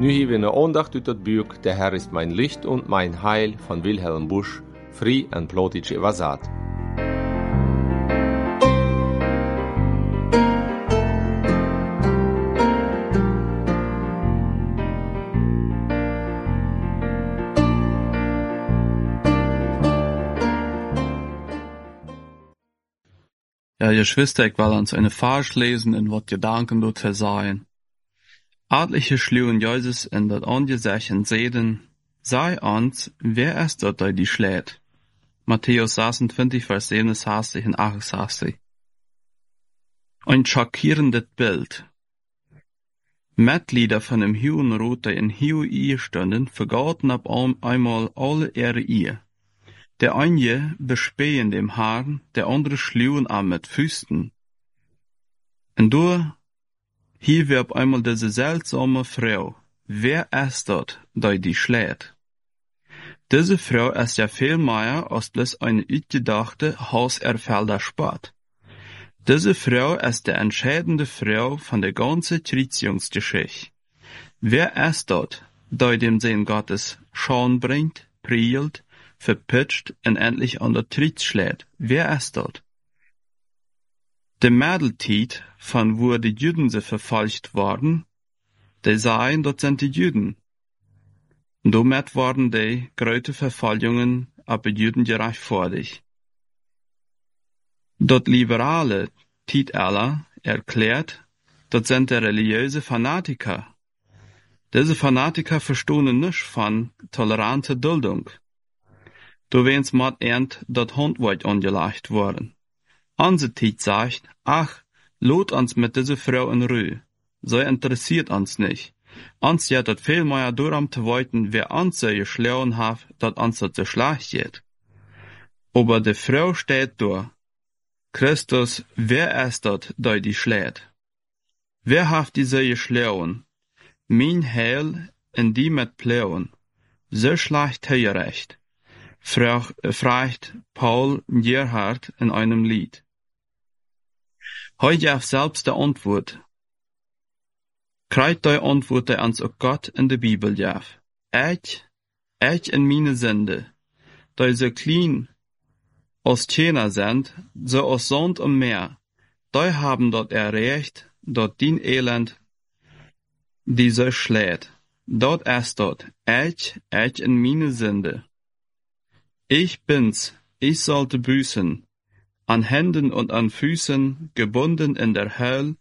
Nu hieben wir Ohndacht ut der Herr ist mein Licht und mein Heil von Wilhelm Busch, Free and Plotic Evasat. Ja, Geschwister, ich will uns eine Vers lesen in wat Gedanken dort versahen. Adliche schluwen Jesus in dat angesechen Seden, sei uns, wer ist dort der die schlägt. Matthäus 26, Vers 67 und 68. Ein schockierendes Bild. Mitglieder von dem Hurenrot, der in Hiu Ehe standen, vergaten ab einmal alle ihre Ehe. Der eine bespähen dem Haaren, der andere schluwen an mit Füßen. Und du, hier wir auf einmal diese seltsame Frau. Wer ist dort, die die schlägt? Diese Frau ist ja viel mehr als bloß eine uitgedachte Hauserfelder Sport. Diese Frau ist die entscheidende Frau von der ganzen Traditionsgeschichte. Wer ist dort, die dem Sehen Gottes Schauen bringt, prielt, verpitcht und endlich an der Tritt schlägt. Wer ist? De Mädeltiet, von wo die Juden se verfolgt worden, de seien, dort sind die Juden. Damit worden die gröte Verfolgungen aber Juden gerechtfertigt. Dort liberale Tiet Ella erklärt, dort sind der religiöse Fanatiker. Diese Fanatiker verstohnen nicht von tolerante Duldung. Du wens mat ernt dat Handwort angelegt worden. Anse Tiet sagt, ach, lot uns mit diese Frau in Ruhe. So interessiert uns nicht. Uns ja dat viel mehr darum zu wollten, wer uns so geschlagen hat, dat uns dat so schlecht geht. Aber die Frau steht da. Christus, wer ist dat, der die schlägt? Wer hat die so geschlagen? Mein Heil in die mit Pleuen. So schlecht recht fragt Paul Gerhard in einem Lied. Heute auf selbst der Antwort. Kreit die Antwort ans auch Gott in der Bibel jaf. Ich, ich in meine Sünde, die so klein als Tjener sind, so als Sand und Meer, die haben dort erreicht, dort din Elend, die so schlägt. Dort ist dort, ich, ich in meine Sünde. Ich bin's, ich sollte büßen, an Händen und an Füßen, gebunden in der Höll,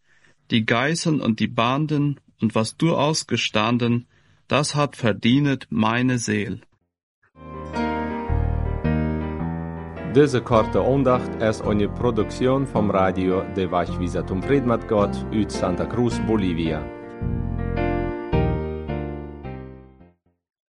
die Geißeln und die Banden, und was du ausgestanden, das hat verdient meine Seel. Diese korte Ondacht ist eine Produktion vom Radio de Vajvisatum Predmat Gott uit Santa Cruz, Bolivia.